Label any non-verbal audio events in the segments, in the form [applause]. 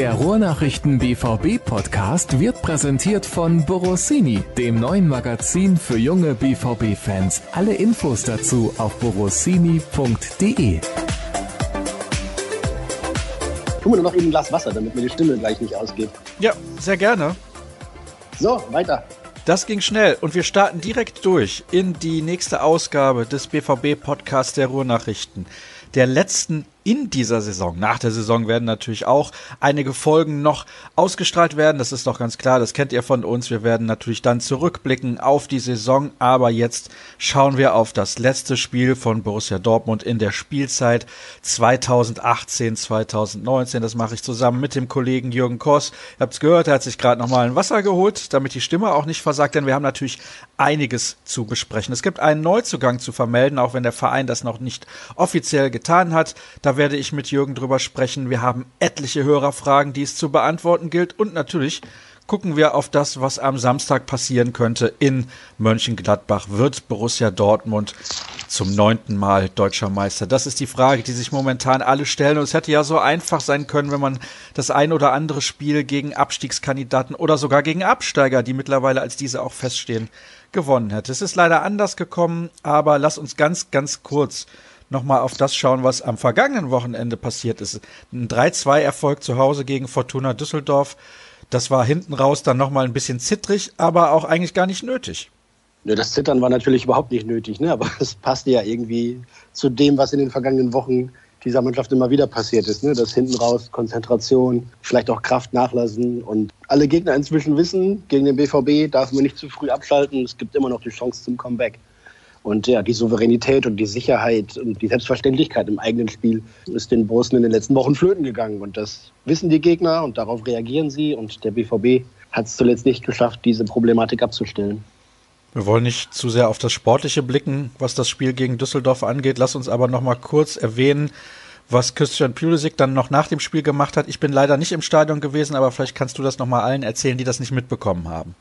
Der Ruhrnachrichten BVB Podcast wird präsentiert von Borossini, dem neuen Magazin für junge BVB Fans. Alle Infos dazu auf borossini.de. Tu mir noch eben ein Glas Wasser, damit mir die Stimme gleich nicht ausgeht. Ja, sehr gerne. So, weiter. Das ging schnell und wir starten direkt durch in die nächste Ausgabe des BVB Podcasts der Ruhrnachrichten. Der letzten in dieser Saison. Nach der Saison werden natürlich auch einige Folgen noch ausgestrahlt werden. Das ist doch ganz klar. Das kennt ihr von uns. Wir werden natürlich dann zurückblicken auf die Saison. Aber jetzt schauen wir auf das letzte Spiel von Borussia Dortmund in der Spielzeit 2018, 2019. Das mache ich zusammen mit dem Kollegen Jürgen Koss. Ihr habt es gehört, er hat sich gerade nochmal ein Wasser geholt, damit die Stimme auch nicht versagt. Denn wir haben natürlich einiges zu besprechen. Es gibt einen Neuzugang zu vermelden, auch wenn der Verein das noch nicht offiziell getan hat. Da da werde ich mit Jürgen drüber sprechen. Wir haben etliche Hörerfragen, die es zu beantworten gilt. Und natürlich gucken wir auf das, was am Samstag passieren könnte in Mönchengladbach. Wird Borussia Dortmund zum neunten Mal deutscher Meister? Das ist die Frage, die sich momentan alle stellen. Und es hätte ja so einfach sein können, wenn man das ein oder andere Spiel gegen Abstiegskandidaten oder sogar gegen Absteiger, die mittlerweile als diese auch feststehen, gewonnen hätte. Es ist leider anders gekommen, aber lass uns ganz, ganz kurz nochmal auf das schauen, was am vergangenen Wochenende passiert ist. Ein 3-2-Erfolg zu Hause gegen Fortuna Düsseldorf. Das war hinten raus dann nochmal ein bisschen zittrig, aber auch eigentlich gar nicht nötig. Ja, das Zittern war natürlich überhaupt nicht nötig, ne? aber es passte ja irgendwie zu dem, was in den vergangenen Wochen dieser Mannschaft immer wieder passiert ist. Ne? Das hinten raus, Konzentration, vielleicht auch Kraft nachlassen. Und alle Gegner inzwischen wissen, gegen den BVB darf man nicht zu früh abschalten. Es gibt immer noch die Chance zum Comeback. Und ja, die Souveränität und die Sicherheit und die Selbstverständlichkeit im eigenen Spiel ist den Borussen in den letzten Wochen flöten gegangen. Und das wissen die Gegner und darauf reagieren sie. Und der BVB hat es zuletzt nicht geschafft, diese Problematik abzustellen. Wir wollen nicht zu sehr auf das Sportliche blicken, was das Spiel gegen Düsseldorf angeht. Lass uns aber noch mal kurz erwähnen, was Christian Pulisic dann noch nach dem Spiel gemacht hat. Ich bin leider nicht im Stadion gewesen, aber vielleicht kannst du das noch mal allen erzählen, die das nicht mitbekommen haben.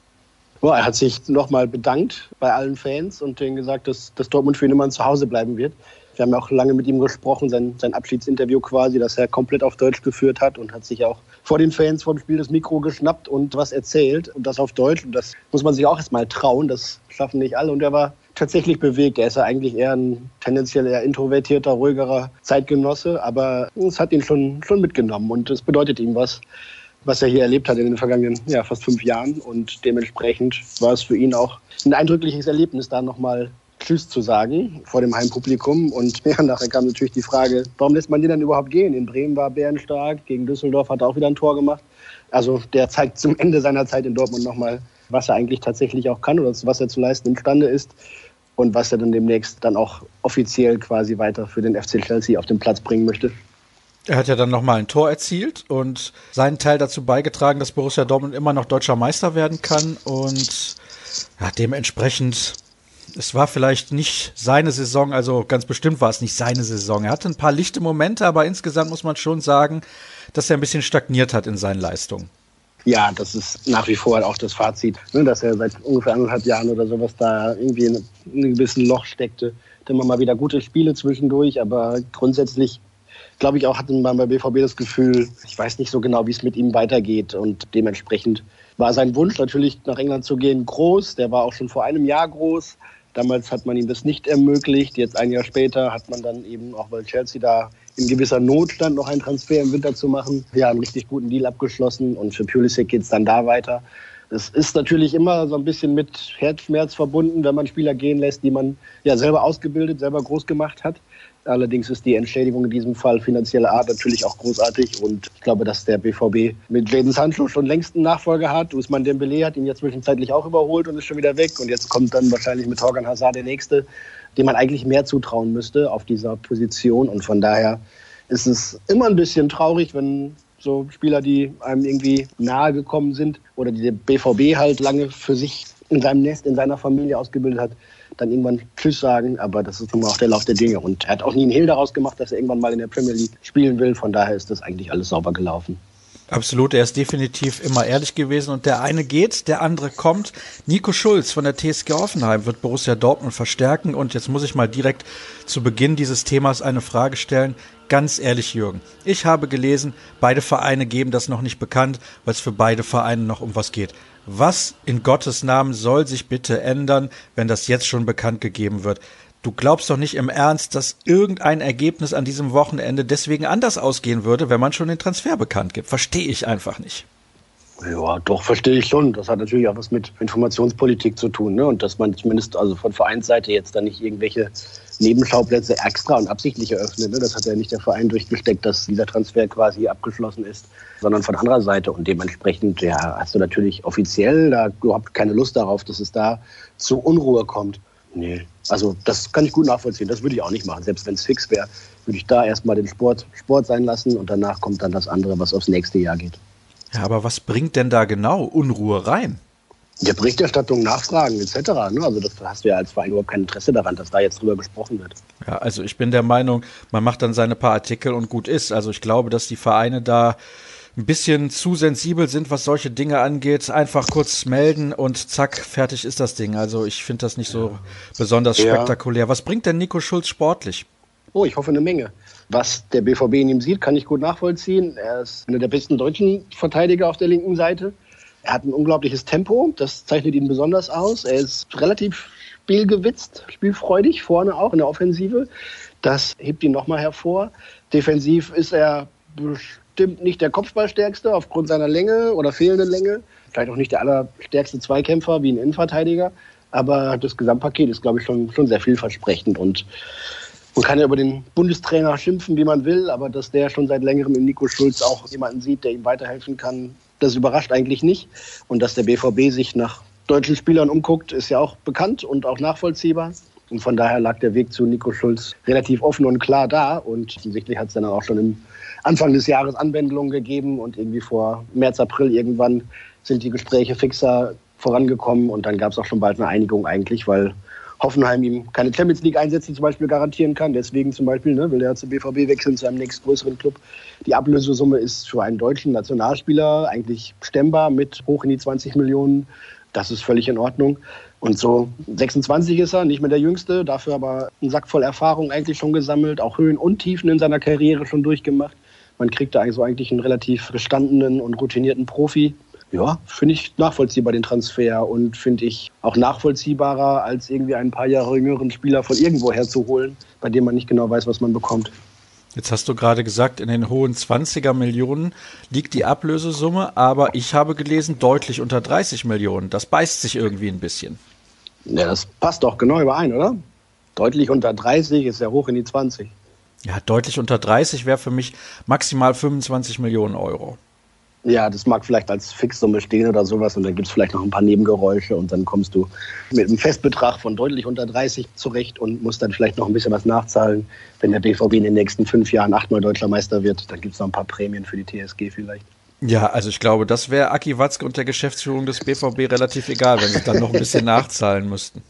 Boah, er hat sich nochmal bedankt bei allen Fans und denen gesagt, dass, dass Dortmund für ihn immer zu Hause bleiben wird. Wir haben ja auch lange mit ihm gesprochen, sein, sein Abschiedsinterview quasi, das er komplett auf Deutsch geführt hat und hat sich auch vor den Fans vor dem Spiel das Mikro geschnappt und was erzählt und das auf Deutsch. Und das muss man sich auch erstmal trauen, das schaffen nicht alle. Und er war tatsächlich bewegt. Er ist ja eigentlich eher ein tendenziell eher introvertierter, ruhigerer Zeitgenosse, aber es hat ihn schon, schon mitgenommen und es bedeutet ihm was was er hier erlebt hat in den vergangenen ja, fast fünf Jahren. Und dementsprechend war es für ihn auch ein eindrückliches Erlebnis, da nochmal Tschüss zu sagen vor dem Heimpublikum. Und [laughs] ja, nachher kam natürlich die Frage, warum lässt man den dann überhaupt gehen? In Bremen war Bären stark, gegen Düsseldorf hat er auch wieder ein Tor gemacht. Also der zeigt zum Ende seiner Zeit in Dortmund nochmal, was er eigentlich tatsächlich auch kann oder was er zu leisten imstande ist und was er dann demnächst dann auch offiziell quasi weiter für den FC Chelsea auf den Platz bringen möchte. Er hat ja dann nochmal ein Tor erzielt und seinen Teil dazu beigetragen, dass Borussia Dortmund immer noch deutscher Meister werden kann. Und ja, dementsprechend, es war vielleicht nicht seine Saison, also ganz bestimmt war es nicht seine Saison. Er hatte ein paar lichte Momente, aber insgesamt muss man schon sagen, dass er ein bisschen stagniert hat in seinen Leistungen. Ja, das ist nach wie vor auch das Fazit, ne, dass er seit ungefähr anderthalb Jahren oder sowas da irgendwie in einem gewissen Loch steckte. Immer mal wieder gute Spiele zwischendurch, aber grundsätzlich glaube ich, auch hatten wir bei BVB das Gefühl, ich weiß nicht so genau, wie es mit ihm weitergeht. Und dementsprechend war sein Wunsch natürlich nach England zu gehen groß. Der war auch schon vor einem Jahr groß. Damals hat man ihm das nicht ermöglicht. Jetzt ein Jahr später hat man dann eben, auch weil Chelsea da in gewisser Notstand noch einen Transfer im Winter zu machen, ja, einen richtig guten Deal abgeschlossen. Und für Pulisic geht es dann da weiter. Es ist natürlich immer so ein bisschen mit Herzschmerz verbunden, wenn man Spieler gehen lässt, die man ja selber ausgebildet, selber groß gemacht hat. Allerdings ist die Entschädigung in diesem Fall finanzieller Art natürlich auch großartig und ich glaube, dass der BVB mit Jadon Sancho schon längst einen Nachfolger hat. Usman Dembele hat ihn ja zwischenzeitlich auch überholt und ist schon wieder weg und jetzt kommt dann wahrscheinlich mit Torgan Hazard der Nächste, dem man eigentlich mehr zutrauen müsste auf dieser Position und von daher ist es immer ein bisschen traurig, wenn so Spieler, die einem irgendwie nahe gekommen sind oder die der BVB halt lange für sich in seinem Nest, in seiner Familie ausgebildet hat, dann irgendwann Tschüss sagen. Aber das ist nun mal auch der Lauf der Dinge. Und er hat auch nie einen Hehl daraus gemacht, dass er irgendwann mal in der Premier League spielen will. Von daher ist das eigentlich alles sauber gelaufen. Absolut, er ist definitiv immer ehrlich gewesen und der eine geht, der andere kommt. Nico Schulz von der TSG Offenheim wird Borussia Dortmund verstärken und jetzt muss ich mal direkt zu Beginn dieses Themas eine Frage stellen. Ganz ehrlich, Jürgen, ich habe gelesen, beide Vereine geben das noch nicht bekannt, weil es für beide Vereine noch um was geht. Was in Gottes Namen soll sich bitte ändern, wenn das jetzt schon bekannt gegeben wird? Du glaubst doch nicht im Ernst, dass irgendein Ergebnis an diesem Wochenende deswegen anders ausgehen würde, wenn man schon den Transfer bekannt gibt. Verstehe ich einfach nicht. Ja, doch, verstehe ich schon. Das hat natürlich auch was mit Informationspolitik zu tun. Ne? Und dass man zumindest also von Vereinsseite jetzt da nicht irgendwelche Nebenschauplätze extra und absichtlich eröffnet. Ne? Das hat ja nicht der Verein durchgesteckt, dass dieser Transfer quasi abgeschlossen ist, sondern von anderer Seite. Und dementsprechend ja, hast du natürlich offiziell da überhaupt keine Lust darauf, dass es da zu Unruhe kommt. Nee, also das kann ich gut nachvollziehen. Das würde ich auch nicht machen. Selbst wenn es fix wäre, würde ich da erstmal den Sport Sport sein lassen und danach kommt dann das andere, was aufs nächste Jahr geht. Ja, aber was bringt denn da genau Unruhe rein? Ja, Berichterstattung, Nachfragen etc. Ne? Also das hast du ja als Verein überhaupt kein Interesse daran, dass da jetzt drüber gesprochen wird. Ja, also ich bin der Meinung, man macht dann seine paar Artikel und gut ist. Also ich glaube, dass die Vereine da ein bisschen zu sensibel sind, was solche Dinge angeht. Einfach kurz melden und zack, fertig ist das Ding. Also ich finde das nicht so besonders ja. spektakulär. Was bringt denn Nico Schulz sportlich? Oh, ich hoffe eine Menge. Was der BVB in ihm sieht, kann ich gut nachvollziehen. Er ist einer der besten deutschen Verteidiger auf der linken Seite. Er hat ein unglaubliches Tempo, das zeichnet ihn besonders aus. Er ist relativ spielgewitzt, spielfreudig, vorne auch in der Offensive. Das hebt ihn nochmal hervor. Defensiv ist er bestimmt nicht der Kopfballstärkste aufgrund seiner Länge oder fehlenden Länge. Vielleicht auch nicht der allerstärkste Zweikämpfer wie ein Innenverteidiger. Aber das Gesamtpaket ist, glaube ich, schon, schon sehr vielversprechend. Und man kann ja über den Bundestrainer schimpfen, wie man will, aber dass der schon seit längerem in Nico Schulz auch jemanden sieht, der ihm weiterhelfen kann, das überrascht eigentlich nicht. Und dass der BVB sich nach deutschen Spielern umguckt, ist ja auch bekannt und auch nachvollziehbar. Und von daher lag der Weg zu Nico Schulz relativ offen und klar da. Und offensichtlich hat es dann auch schon im Anfang des Jahres Anwendungen gegeben und irgendwie vor März, April irgendwann sind die Gespräche fixer vorangekommen und dann gab es auch schon bald eine Einigung eigentlich, weil Hoffenheim ihm keine Champions League Einsätze zum Beispiel garantieren kann. Deswegen zum Beispiel ne, will er zu BVB wechseln, zu einem nächstgrößeren Club. Die Ablösesumme ist für einen deutschen Nationalspieler eigentlich stemmbar mit hoch in die 20 Millionen. Das ist völlig in Ordnung. Und so 26 ist er, nicht mehr der Jüngste, dafür aber einen Sack voll Erfahrung eigentlich schon gesammelt, auch Höhen und Tiefen in seiner Karriere schon durchgemacht. Man kriegt da so eigentlich einen relativ gestandenen und routinierten Profi. Ja, finde ich nachvollziehbar den Transfer und finde ich auch nachvollziehbarer, als irgendwie ein paar Jahre jüngeren Spieler von irgendwo herzuholen, bei dem man nicht genau weiß, was man bekommt. Jetzt hast du gerade gesagt, in den hohen 20er Millionen liegt die Ablösesumme, aber ich habe gelesen, deutlich unter 30 Millionen. Das beißt sich irgendwie ein bisschen. Ja, das passt doch genau überein, oder? Deutlich unter 30 ist ja hoch in die 20. Ja, deutlich unter 30 wäre für mich maximal 25 Millionen Euro. Ja, das mag vielleicht als Fixsumme stehen oder sowas und dann gibt es vielleicht noch ein paar Nebengeräusche und dann kommst du mit einem Festbetrag von deutlich unter 30 zurecht und musst dann vielleicht noch ein bisschen was nachzahlen. Wenn der BVB in den nächsten fünf Jahren achtmal Deutscher Meister wird, dann gibt es noch ein paar Prämien für die TSG vielleicht. Ja, also ich glaube, das wäre Aki Watzke und der Geschäftsführung des BVB relativ egal, wenn sie dann noch ein bisschen [laughs] nachzahlen müssten.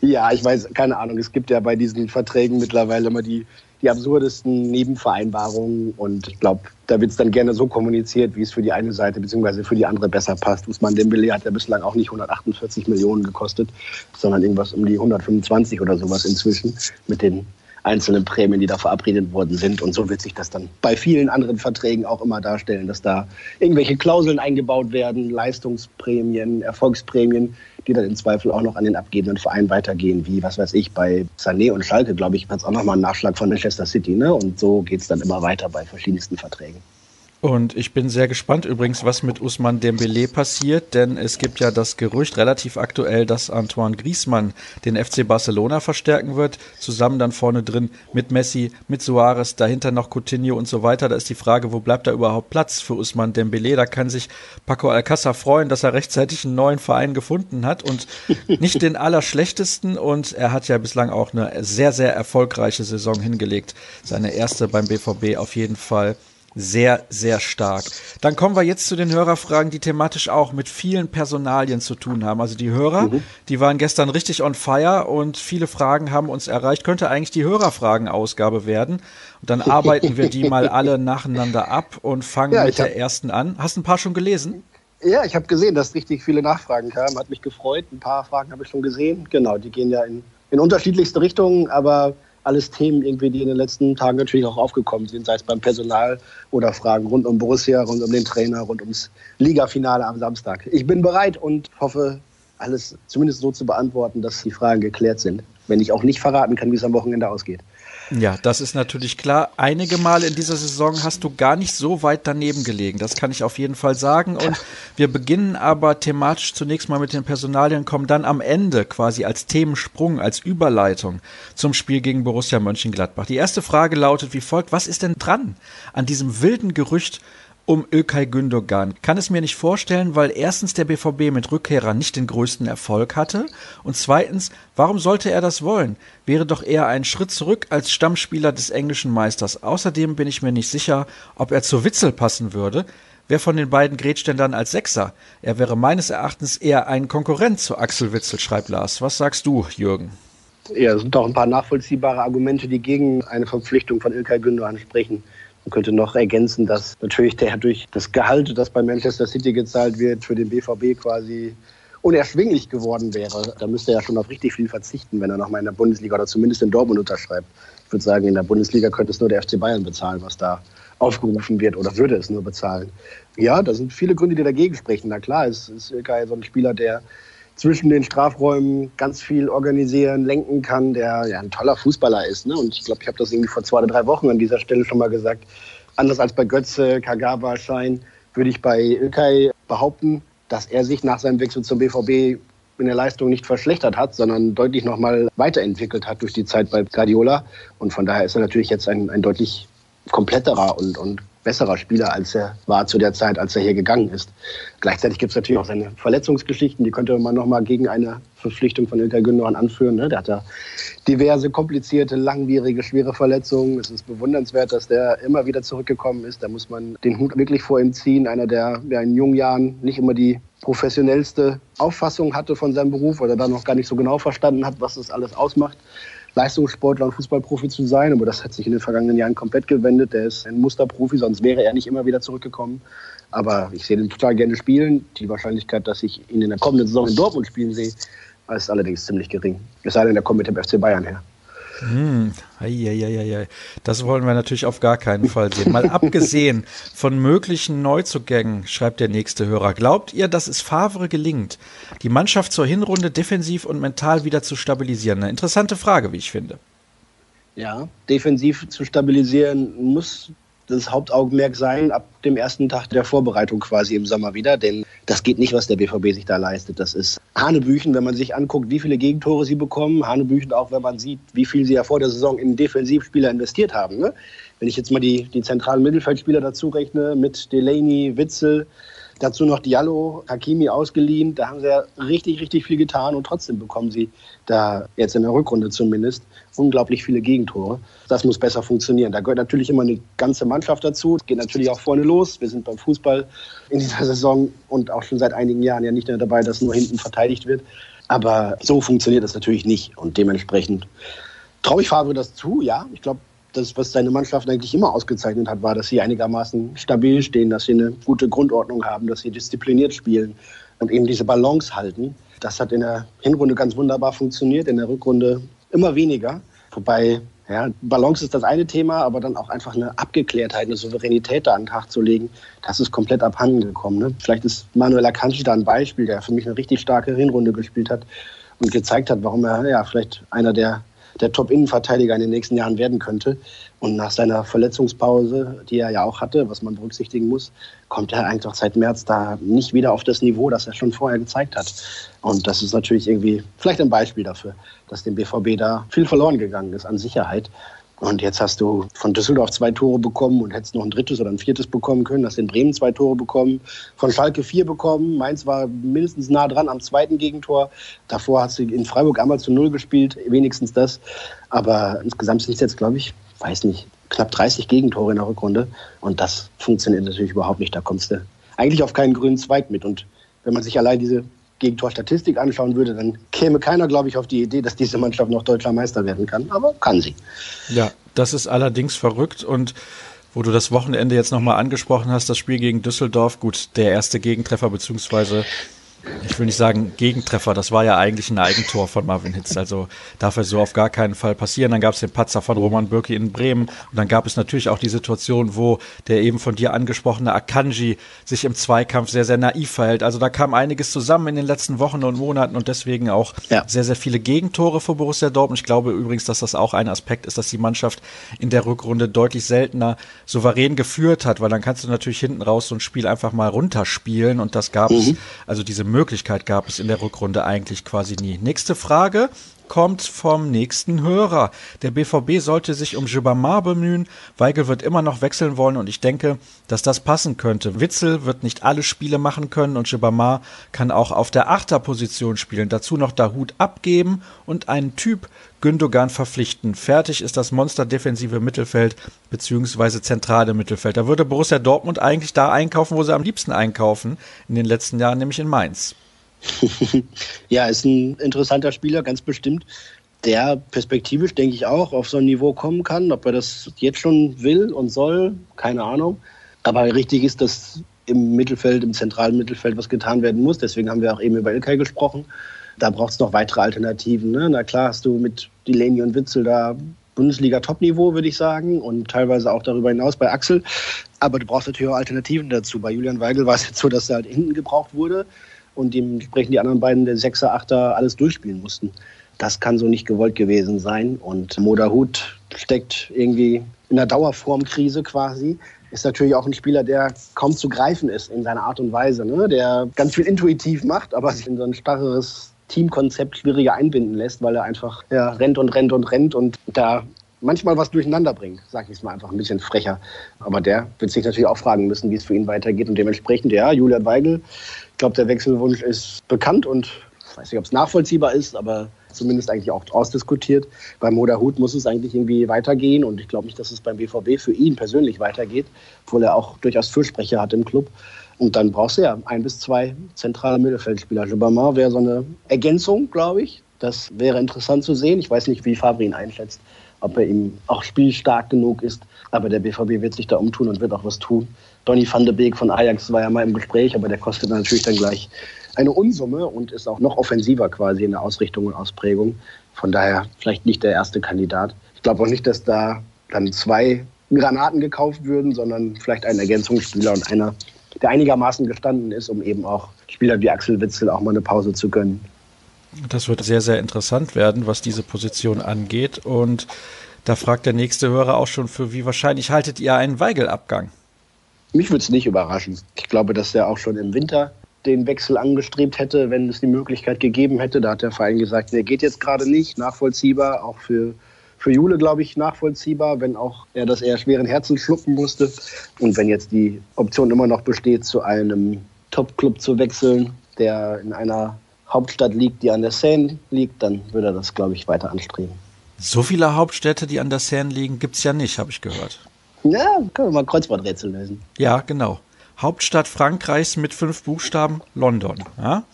Ja, ich weiß, keine Ahnung. Es gibt ja bei diesen Verträgen mittlerweile immer die die absurdesten Nebenvereinbarungen. Und ich glaube, da wird es dann gerne so kommuniziert, wie es für die eine Seite bzw. für die andere besser passt. Usman Dembele hat ja bislang auch nicht 148 Millionen gekostet, sondern irgendwas um die 125 oder sowas inzwischen mit den einzelnen Prämien, die da verabredet worden sind. Und so wird sich das dann bei vielen anderen Verträgen auch immer darstellen, dass da irgendwelche Klauseln eingebaut werden, Leistungsprämien, Erfolgsprämien, die dann im Zweifel auch noch an den abgebenden Verein weitergehen, wie, was weiß ich, bei Sané und Schalke, glaube ich, hat es auch nochmal einen Nachschlag von Manchester City. Ne? Und so geht es dann immer weiter bei verschiedensten Verträgen. Und ich bin sehr gespannt übrigens, was mit Usman Dembele passiert, denn es gibt ja das Gerücht relativ aktuell, dass Antoine Griezmann den FC Barcelona verstärken wird, zusammen dann vorne drin mit Messi, mit Suarez, dahinter noch Coutinho und so weiter. Da ist die Frage, wo bleibt da überhaupt Platz für Usman Dembele? Da kann sich Paco Alcázar freuen, dass er rechtzeitig einen neuen Verein gefunden hat und nicht den allerschlechtesten und er hat ja bislang auch eine sehr, sehr erfolgreiche Saison hingelegt. Seine erste beim BVB auf jeden Fall sehr, sehr stark. Dann kommen wir jetzt zu den Hörerfragen, die thematisch auch mit vielen Personalien zu tun haben. Also die Hörer, mhm. die waren gestern richtig on fire und viele Fragen haben uns erreicht. Könnte eigentlich die Hörerfragen-Ausgabe werden. Und dann [laughs] arbeiten wir die mal alle nacheinander ab und fangen ja, mit der ersten an. Hast du ein paar schon gelesen? Ja, ich habe gesehen, dass richtig viele Nachfragen kamen. Hat mich gefreut. Ein paar Fragen habe ich schon gesehen. Genau, die gehen ja in, in unterschiedlichste Richtungen, aber alles Themen irgendwie, die in den letzten Tagen natürlich auch aufgekommen sind, sei es beim Personal oder Fragen rund um Borussia, rund um den Trainer, rund ums Ligafinale am Samstag. Ich bin bereit und hoffe, alles zumindest so zu beantworten, dass die Fragen geklärt sind. Wenn ich auch nicht verraten kann, wie es am Wochenende ausgeht. Ja, das ist natürlich klar. Einige Male in dieser Saison hast du gar nicht so weit daneben gelegen. Das kann ich auf jeden Fall sagen. Und wir beginnen aber thematisch zunächst mal mit den Personalien, kommen dann am Ende quasi als Themensprung, als Überleitung zum Spiel gegen Borussia Mönchengladbach. Die erste Frage lautet wie folgt. Was ist denn dran an diesem wilden Gerücht um Ilkay Gündogan. Kann es mir nicht vorstellen, weil erstens der BVB mit Rückkehrer nicht den größten Erfolg hatte und zweitens, warum sollte er das wollen? Wäre doch eher ein Schritt zurück als Stammspieler des englischen Meisters. Außerdem bin ich mir nicht sicher, ob er zu Witzel passen würde. Wer von den beiden grätscht denn dann als Sechser? Er wäre meines Erachtens eher ein Konkurrent zu Axel Witzel, schreibt Lars. Was sagst du, Jürgen? Ja, es sind doch ein paar nachvollziehbare Argumente, die gegen eine Verpflichtung von Ilkay Gündogan sprechen. Man könnte noch ergänzen, dass natürlich der durch das Gehalt, das bei Manchester City gezahlt wird, für den BVB quasi unerschwinglich geworden wäre. Da müsste er ja schon auf richtig viel verzichten, wenn er nochmal in der Bundesliga oder zumindest in Dortmund unterschreibt. Ich würde sagen, in der Bundesliga könnte es nur der FC Bayern bezahlen, was da aufgerufen wird oder würde es nur bezahlen. Ja, da sind viele Gründe, die dagegen sprechen. Na klar, es ist Ilkay so ein Spieler, der zwischen den Strafräumen ganz viel organisieren, lenken kann, der ja ein toller Fußballer ist. Ne? Und ich glaube, ich habe das irgendwie vor zwei oder drei Wochen an dieser Stelle schon mal gesagt. Anders als bei Götze, Kagawa, Schein, würde ich bei Ilkay behaupten, dass er sich nach seinem Wechsel zum BVB in der Leistung nicht verschlechtert hat, sondern deutlich nochmal weiterentwickelt hat durch die Zeit bei Guardiola. Und von daher ist er natürlich jetzt ein, ein deutlich kompletterer und, und besserer Spieler, als er war zu der Zeit, als er hier gegangen ist. Gleichzeitig gibt es natürlich auch seine Verletzungsgeschichten, die könnte man nochmal gegen eine Verpflichtung von Ilkay Gündogan anführen. Ne? Der hat ja diverse komplizierte, langwierige, schwere Verletzungen. Es ist bewundernswert, dass der immer wieder zurückgekommen ist. Da muss man den Hut wirklich vor ihm ziehen. Einer, der in jungen Jahren nicht immer die professionellste Auffassung hatte von seinem Beruf oder da noch gar nicht so genau verstanden hat, was das alles ausmacht. Leistungssportler und Fußballprofi zu sein, aber das hat sich in den vergangenen Jahren komplett gewendet. Der ist ein Musterprofi, sonst wäre er nicht immer wieder zurückgekommen. Aber ich sehe den total gerne spielen. Die Wahrscheinlichkeit, dass ich ihn in der kommenden Saison in Dortmund spielen sehe, ist allerdings ziemlich gering. Es sei denn, er kommt mit dem FC Bayern her. Hm, das wollen wir natürlich auf gar keinen Fall sehen. Mal [laughs] abgesehen von möglichen Neuzugängen, schreibt der nächste Hörer, glaubt ihr, dass es Favre gelingt, die Mannschaft zur Hinrunde defensiv und mental wieder zu stabilisieren? Eine interessante Frage, wie ich finde. Ja, defensiv zu stabilisieren muss das Hauptaugenmerk sein ab dem ersten Tag der Vorbereitung quasi im Sommer wieder. Denn das geht nicht, was der BVB sich da leistet. Das ist Hanebüchen, wenn man sich anguckt, wie viele Gegentore sie bekommen. Hanebüchen auch, wenn man sieht, wie viel sie ja vor der Saison in Defensivspieler investiert haben. Ne? Wenn ich jetzt mal die, die zentralen Mittelfeldspieler dazu rechne, mit Delaney, Witzel, Dazu noch Diallo, Hakimi ausgeliehen. Da haben sie ja richtig, richtig viel getan und trotzdem bekommen sie da jetzt in der Rückrunde zumindest unglaublich viele Gegentore. Das muss besser funktionieren. Da gehört natürlich immer eine ganze Mannschaft dazu. Es geht natürlich auch vorne los. Wir sind beim Fußball in dieser Saison und auch schon seit einigen Jahren ja nicht mehr dabei, dass nur hinten verteidigt wird. Aber so funktioniert das natürlich nicht und dementsprechend traue ich Favre das zu, ja. Ich glaube, das, was seine Mannschaft eigentlich immer ausgezeichnet hat, war, dass sie einigermaßen stabil stehen, dass sie eine gute Grundordnung haben, dass sie diszipliniert spielen und eben diese Balance halten. Das hat in der Hinrunde ganz wunderbar funktioniert, in der Rückrunde immer weniger. Wobei, ja, Balance ist das eine Thema, aber dann auch einfach eine Abgeklärtheit, eine Souveränität da an den Tag zu legen, das ist komplett abhanden gekommen. Ne? Vielleicht ist Manuel Akanji da ein Beispiel, der für mich eine richtig starke Hinrunde gespielt hat und gezeigt hat, warum er ja vielleicht einer der der Top-Innenverteidiger in den nächsten Jahren werden könnte. Und nach seiner Verletzungspause, die er ja auch hatte, was man berücksichtigen muss, kommt er auch seit März da nicht wieder auf das Niveau, das er schon vorher gezeigt hat. Und das ist natürlich irgendwie vielleicht ein Beispiel dafür, dass dem BVB da viel verloren gegangen ist an Sicherheit. Und jetzt hast du von Düsseldorf zwei Tore bekommen und hättest noch ein drittes oder ein viertes bekommen können. Hast in Bremen zwei Tore bekommen, von Schalke vier bekommen. Mainz war mindestens nah dran am zweiten Gegentor. Davor hast du in Freiburg einmal zu null gespielt, wenigstens das. Aber insgesamt sind es jetzt, glaube ich, weiß nicht, knapp 30 Gegentore in der Rückrunde. Und das funktioniert natürlich überhaupt nicht. Da kommst du eigentlich auf keinen grünen Zweig mit. Und wenn man sich allein diese Gegentorstatistik anschauen würde, dann käme keiner, glaube ich, auf die Idee, dass diese Mannschaft noch deutscher Meister werden kann. Aber kann sie. Ja, das ist allerdings verrückt und wo du das Wochenende jetzt nochmal angesprochen hast, das Spiel gegen Düsseldorf, gut, der erste Gegentreffer beziehungsweise ich will nicht sagen Gegentreffer, das war ja eigentlich ein Eigentor von Marvin Hitz, also darf er so auf gar keinen Fall passieren. Dann gab es den Patzer von Roman Bürki in Bremen und dann gab es natürlich auch die Situation, wo der eben von dir angesprochene Akanji sich im Zweikampf sehr, sehr naiv verhält. Also da kam einiges zusammen in den letzten Wochen und Monaten und deswegen auch ja. sehr, sehr viele Gegentore für Borussia Dortmund. Ich glaube übrigens, dass das auch ein Aspekt ist, dass die Mannschaft in der Rückrunde deutlich seltener souverän geführt hat, weil dann kannst du natürlich hinten raus so ein Spiel einfach mal runterspielen und das gab mhm. es, also diese Möglichkeit gab es in der Rückrunde eigentlich quasi nie. Nächste Frage kommt vom nächsten Hörer. Der BVB sollte sich um Gibamar bemühen. Weigel wird immer noch wechseln wollen und ich denke, dass das passen könnte. Witzel wird nicht alle Spiele machen können und Gibamar kann auch auf der Achterposition spielen. Dazu noch Dahut abgeben und einen Typ Gündogan verpflichten. Fertig ist das Monster defensive Mittelfeld beziehungsweise zentrale Mittelfeld. Da würde Borussia Dortmund eigentlich da einkaufen, wo sie am liebsten einkaufen in den letzten Jahren, nämlich in Mainz. [laughs] ja, ist ein interessanter Spieler, ganz bestimmt, der perspektivisch, denke ich, auch auf so ein Niveau kommen kann. Ob er das jetzt schon will und soll, keine Ahnung. Aber richtig ist, dass im Mittelfeld, im zentralen Mittelfeld was getan werden muss. Deswegen haben wir auch eben über Ilkay gesprochen. Da braucht es noch weitere Alternativen. Ne? Na klar hast du mit Delaney und Witzel da Bundesliga-Top-Niveau, würde ich sagen, und teilweise auch darüber hinaus bei Axel. Aber du brauchst natürlich auch Alternativen dazu. Bei Julian Weigel war es jetzt so, dass er halt hinten gebraucht wurde und dementsprechend die anderen beiden, der Sechser, Achter, alles durchspielen mussten. Das kann so nicht gewollt gewesen sein. Und Moderhut steckt irgendwie in einer Dauerformkrise quasi. Ist natürlich auch ein Spieler, der kaum zu greifen ist in seiner Art und Weise. Ne? Der ganz viel intuitiv macht, aber sich in so ein starres Teamkonzept schwieriger einbinden lässt, weil er einfach ja, rennt und rennt und rennt und da manchmal was durcheinander bringt, sage ich es mal einfach ein bisschen frecher. Aber der wird sich natürlich auch fragen müssen, wie es für ihn weitergeht. Und dementsprechend, ja, Julian Weigel glaube, der Wechselwunsch ist bekannt und ich weiß nicht, ob es nachvollziehbar ist, aber zumindest eigentlich auch ausdiskutiert. Beim Moderhut muss es eigentlich irgendwie weitergehen und ich glaube nicht, dass es beim BVB für ihn persönlich weitergeht, obwohl er auch durchaus Fürsprecher hat im Club. Und dann brauchst du ja ein bis zwei zentrale Mittelfeldspieler. Jobamar wäre so eine Ergänzung, glaube ich. Das wäre interessant zu sehen. Ich weiß nicht, wie Fabri ihn einschätzt, ob er ihm auch spielstark genug ist. Aber der BVB wird sich da umtun und wird auch was tun. Donny van de Beek von Ajax war ja mal im Gespräch, aber der kostet natürlich dann gleich eine Unsumme und ist auch noch offensiver quasi in der Ausrichtung und Ausprägung. Von daher vielleicht nicht der erste Kandidat. Ich glaube auch nicht, dass da dann zwei Granaten gekauft würden, sondern vielleicht ein Ergänzungsspieler und einer, der einigermaßen gestanden ist, um eben auch Spieler wie Axel Witzel auch mal eine Pause zu gönnen. Das wird sehr, sehr interessant werden, was diese Position angeht. Und da fragt der nächste Hörer auch schon, für wie wahrscheinlich haltet ihr einen Weigelabgang? Mich würde es nicht überraschen. Ich glaube, dass er auch schon im Winter den Wechsel angestrebt hätte, wenn es die Möglichkeit gegeben hätte. Da hat der Verein gesagt, der geht jetzt gerade nicht, nachvollziehbar, auch für, für Jule, glaube ich, nachvollziehbar, wenn auch er das eher schweren Herzen schlucken musste. Und wenn jetzt die Option immer noch besteht, zu einem Top-Club zu wechseln, der in einer Hauptstadt liegt, die an der Seine liegt, dann würde er das, glaube ich, weiter anstreben. So viele Hauptstädte, die an der Seine liegen, gibt es ja nicht, habe ich gehört. Ja, können wir mal Kreuzworträtsel lösen. Ja, genau. Hauptstadt Frankreichs mit fünf Buchstaben, London. Ja?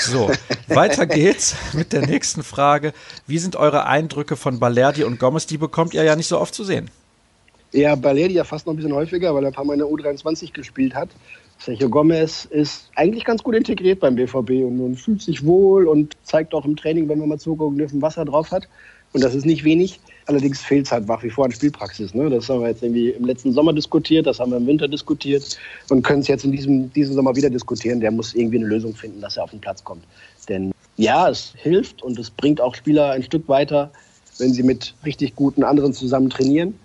So, [laughs] weiter geht's mit der nächsten Frage. Wie sind eure Eindrücke von Balerdi und Gomez? Die bekommt ihr ja nicht so oft zu sehen. Ja, Balerdi ja fast noch ein bisschen häufiger, weil er ein paar Mal in der U23 gespielt hat. Sergio Gomez ist eigentlich ganz gut integriert beim BVB und, und fühlt sich wohl und zeigt auch im Training, wenn wir mal zugucken dürfen, was er drauf hat. Und das ist nicht wenig. Allerdings fehlt es halt nach wie vor an Spielpraxis. Ne? Das haben wir jetzt irgendwie im letzten Sommer diskutiert, das haben wir im Winter diskutiert und können es jetzt in diesem, diesem Sommer wieder diskutieren. Der muss irgendwie eine Lösung finden, dass er auf den Platz kommt. Denn ja, es hilft und es bringt auch Spieler ein Stück weiter, wenn sie mit richtig guten anderen zusammen trainieren.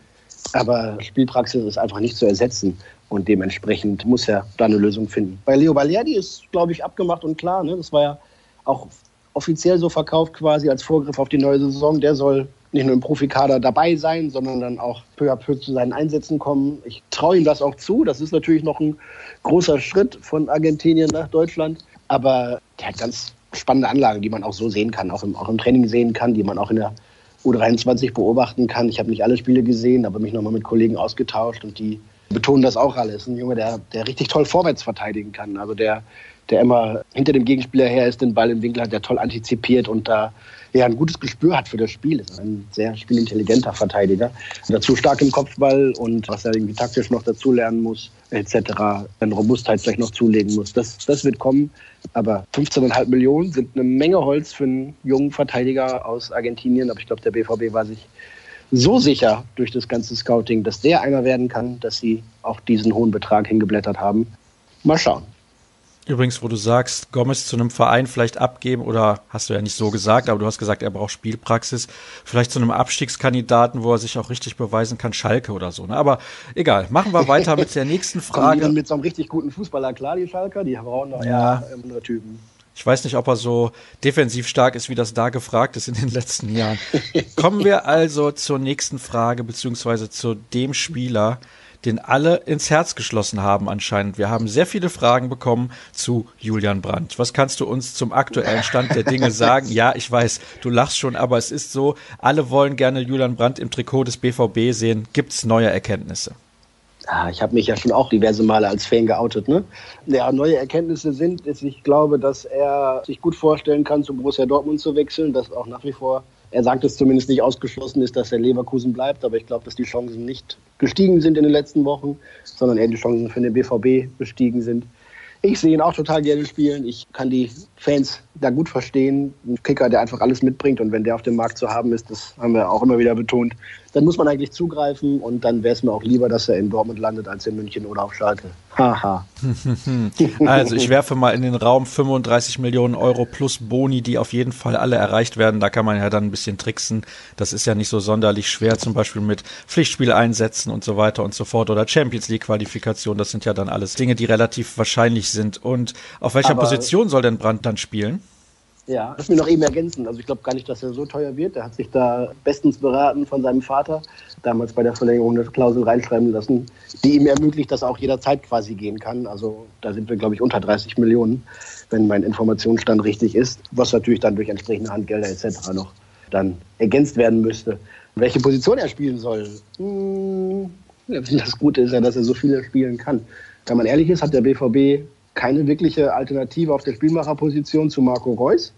Aber Spielpraxis ist einfach nicht zu ersetzen. Und dementsprechend muss er da eine Lösung finden. Bei Leo Balerdi ist, glaube ich, abgemacht und klar. Ne? Das war ja auch offiziell so verkauft quasi als Vorgriff auf die neue Saison. Der soll nicht nur im Profikader dabei sein, sondern dann auch peu à peu zu seinen Einsätzen kommen. Ich traue ihm das auch zu. Das ist natürlich noch ein großer Schritt von Argentinien nach Deutschland. Aber der hat ganz spannende Anlagen, die man auch so sehen kann, auch im, auch im Training sehen kann, die man auch in der U23 beobachten kann. Ich habe nicht alle Spiele gesehen, aber mich nochmal mit Kollegen ausgetauscht und die betonen das auch alles. Ein Junge, der, der richtig toll vorwärts verteidigen kann. Also der, der immer hinter dem Gegenspieler her ist, den Ball im Winkel hat, der toll antizipiert und da ja, ein gutes Gespür hat für das Spiel. Ist ein sehr spielintelligenter Verteidiger. Dazu stark im Kopfball und was er irgendwie taktisch noch dazu lernen muss, etc. Dann Robustheit vielleicht noch zulegen muss. Das, das wird kommen. Aber 15,5 Millionen sind eine Menge Holz für einen jungen Verteidiger aus Argentinien. Aber ich glaube, der BVB war sich so sicher durch das ganze Scouting, dass der einer werden kann, dass sie auch diesen hohen Betrag hingeblättert haben. Mal schauen. Übrigens, wo du sagst, Gomez zu einem Verein vielleicht abgeben, oder hast du ja nicht so gesagt, aber du hast gesagt, er braucht Spielpraxis, vielleicht zu einem Abstiegskandidaten, wo er sich auch richtig beweisen kann, Schalke oder so. Ne? Aber egal, machen wir weiter mit der nächsten [laughs] Frage. mit so einem richtig guten Fußballer, klar, die Schalker, die brauchen noch ja. andere Typen. Ich weiß nicht, ob er so defensiv stark ist, wie das da gefragt ist in den [laughs] letzten Jahren. Kommen wir also zur nächsten Frage, beziehungsweise zu dem Spieler, den alle ins Herz geschlossen haben anscheinend. Wir haben sehr viele Fragen bekommen zu Julian Brandt. Was kannst du uns zum aktuellen Stand der Dinge [laughs] sagen? Ja, ich weiß, du lachst schon, aber es ist so, alle wollen gerne Julian Brandt im Trikot des BVB sehen. Gibt es neue Erkenntnisse? Ja, ich habe mich ja schon auch diverse Male als Fan geoutet. Ne? Ja, neue Erkenntnisse sind, dass ich glaube, dass er sich gut vorstellen kann, zu Borussia Dortmund zu wechseln, dass auch nach wie vor er sagt es zumindest nicht ausgeschlossen ist, dass er Leverkusen bleibt, aber ich glaube, dass die Chancen nicht gestiegen sind in den letzten Wochen, sondern eher die Chancen für den BVB gestiegen sind. Ich sehe ihn auch total gerne spielen. Ich kann die Fans da gut verstehen. Ein Kicker, der einfach alles mitbringt und wenn der auf dem Markt zu haben ist, das haben wir auch immer wieder betont, dann muss man eigentlich zugreifen und dann wäre es mir auch lieber, dass er in Dortmund landet als in München oder auf Schalke. Haha. [laughs] also ich werfe mal in den Raum 35 Millionen Euro plus Boni, die auf jeden Fall alle erreicht werden. Da kann man ja dann ein bisschen tricksen. Das ist ja nicht so sonderlich schwer, zum Beispiel mit Pflichtspieleinsätzen und so weiter und so fort oder Champions League Qualifikation. Das sind ja dann alles Dinge, die relativ wahrscheinlich sind. Und auf welcher Aber Position soll denn Brandt dann spielen? Ja, das mir noch eben ergänzen. Also ich glaube gar nicht, dass er so teuer wird. Er hat sich da bestens beraten von seinem Vater, damals bei der Verlängerung eine Klausel reinschreiben lassen, die ihm ermöglicht, dass er auch jederzeit quasi gehen kann. Also da sind wir, glaube ich, unter 30 Millionen, wenn mein Informationsstand richtig ist, was natürlich dann durch entsprechende Handgelder etc. noch dann ergänzt werden müsste. Welche Position er spielen soll, hm, das Gute ist ja, dass er so viele spielen kann. Wenn man ehrlich ist, hat der BVB keine wirkliche Alternative auf der Spielmacherposition zu Marco Reus.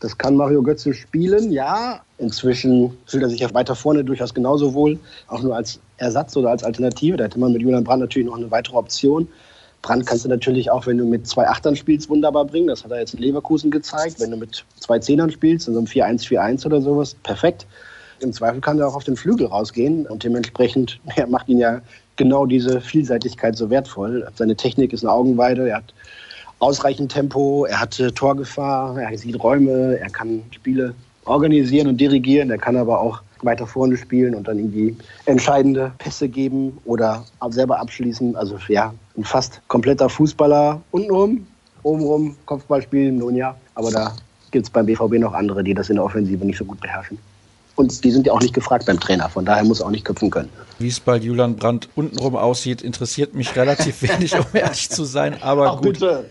Das kann Mario Götze spielen, ja. Inzwischen fühlt er sich ja weiter vorne durchaus genauso wohl, auch nur als Ersatz oder als Alternative. Da hätte man mit Julian Brandt natürlich noch eine weitere Option. Brandt kannst du natürlich auch, wenn du mit zwei Achtern spielst, wunderbar bringen. Das hat er jetzt in Leverkusen gezeigt. Wenn du mit zwei Zehnern spielst, in so einem 4-1-4-1 oder sowas, perfekt. Im Zweifel kann er auch auf den Flügel rausgehen und dementsprechend ja, [laughs] macht ihn ja genau diese Vielseitigkeit so wertvoll. Seine Technik ist eine Augenweide, er hat ausreichend Tempo, er hat Torgefahr, er sieht Räume, er kann Spiele organisieren und dirigieren, er kann aber auch weiter vorne spielen und dann irgendwie entscheidende Pässe geben oder selber abschließen. Also ja, ein fast kompletter Fußballer untenrum, obenrum Kopfball spielen, nun ja. Aber da gibt es beim BVB noch andere, die das in der Offensive nicht so gut beherrschen. Und die sind ja auch nicht gefragt beim Trainer, von daher muss er auch nicht köpfen können. Wie es bei Julian Brandt untenrum aussieht, interessiert mich relativ [laughs] wenig, um ehrlich zu sein. Aber Ach, gut. Bitte.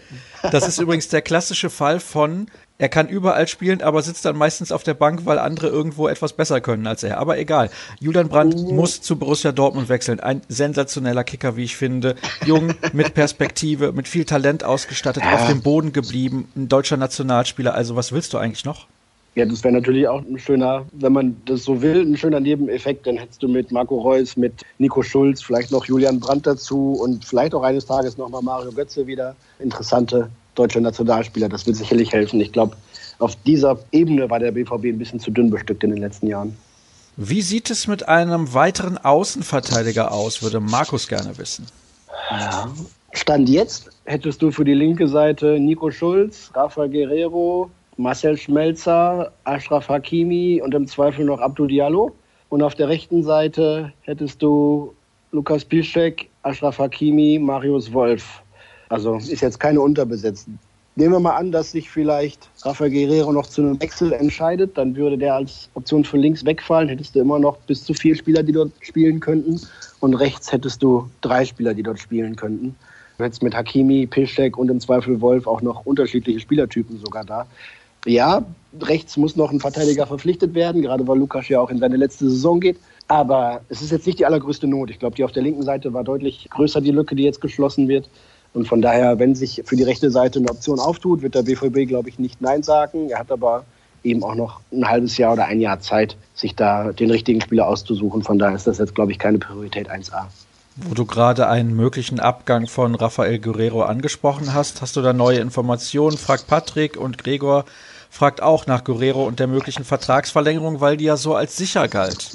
Das ist übrigens der klassische Fall von, er kann überall spielen, aber sitzt dann meistens auf der Bank, weil andere irgendwo etwas besser können als er. Aber egal. Julian Brandt mhm. muss zu Borussia Dortmund wechseln. Ein sensationeller Kicker, wie ich finde. Jung, mit Perspektive, mit viel Talent ausgestattet, ja. auf dem Boden geblieben, ein deutscher Nationalspieler. Also was willst du eigentlich noch? Ja, das wäre natürlich auch ein schöner, wenn man das so will, ein schöner Nebeneffekt. Dann hättest du mit Marco Reus, mit Nico Schulz, vielleicht noch Julian Brandt dazu und vielleicht auch eines Tages nochmal Mario Götze wieder. Interessante deutsche Nationalspieler, das wird sicherlich helfen. Ich glaube, auf dieser Ebene war der BVB ein bisschen zu dünn bestückt in den letzten Jahren. Wie sieht es mit einem weiteren Außenverteidiger aus, würde Markus gerne wissen. Stand jetzt hättest du für die linke Seite Nico Schulz, Rafael Guerrero, Marcel Schmelzer, Ashraf Hakimi und im Zweifel noch Abdul Diallo. Und auf der rechten Seite hättest du Lukas Piszczek, Ashraf Hakimi, Marius Wolf. Also ist jetzt keine Unterbesetzung. Nehmen wir mal an, dass sich vielleicht Rafael Guerrero noch zu einem Wechsel entscheidet, dann würde der als Option für links wegfallen, hättest du immer noch bis zu vier Spieler, die dort spielen könnten. Und rechts hättest du drei Spieler, die dort spielen könnten. Du hättest mit Hakimi, Piszczek und im Zweifel Wolf auch noch unterschiedliche Spielertypen sogar da. Ja, rechts muss noch ein Verteidiger verpflichtet werden, gerade weil Lukas ja auch in seine letzte Saison geht. Aber es ist jetzt nicht die allergrößte Not. Ich glaube, die auf der linken Seite war deutlich größer, die Lücke, die jetzt geschlossen wird. Und von daher, wenn sich für die rechte Seite eine Option auftut, wird der BVB, glaube ich, nicht Nein sagen. Er hat aber eben auch noch ein halbes Jahr oder ein Jahr Zeit, sich da den richtigen Spieler auszusuchen. Von daher ist das jetzt, glaube ich, keine Priorität 1a. Wo du gerade einen möglichen Abgang von Rafael Guerrero angesprochen hast, hast du da neue Informationen? Fragt Patrick und Gregor fragt auch nach Guerrero und der möglichen Vertragsverlängerung, weil die ja so als sicher galt.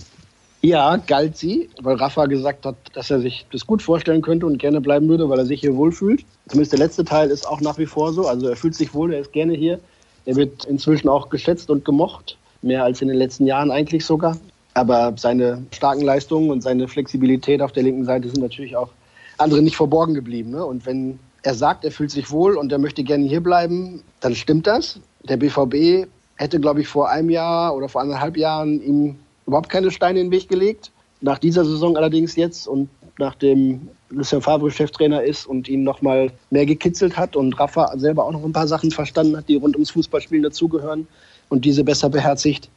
Ja, galt sie, weil Rafa gesagt hat, dass er sich das gut vorstellen könnte und gerne bleiben würde, weil er sich hier wohlfühlt. Zumindest der letzte Teil ist auch nach wie vor so. Also er fühlt sich wohl, er ist gerne hier. Er wird inzwischen auch geschätzt und gemocht, mehr als in den letzten Jahren eigentlich sogar. Aber seine starken Leistungen und seine Flexibilität auf der linken Seite sind natürlich auch anderen nicht verborgen geblieben. Ne? Und wenn er sagt, er fühlt sich wohl und er möchte gerne hier bleiben, dann stimmt das. Der BVB hätte, glaube ich, vor einem Jahr oder vor anderthalb Jahren ihm überhaupt keine Steine in den Weg gelegt. Nach dieser Saison allerdings jetzt und nachdem Lucien Favre Cheftrainer ist und ihn nochmal mehr gekitzelt hat und Rafa selber auch noch ein paar Sachen verstanden hat, die rund ums Fußballspielen dazugehören und diese besser beherzigt,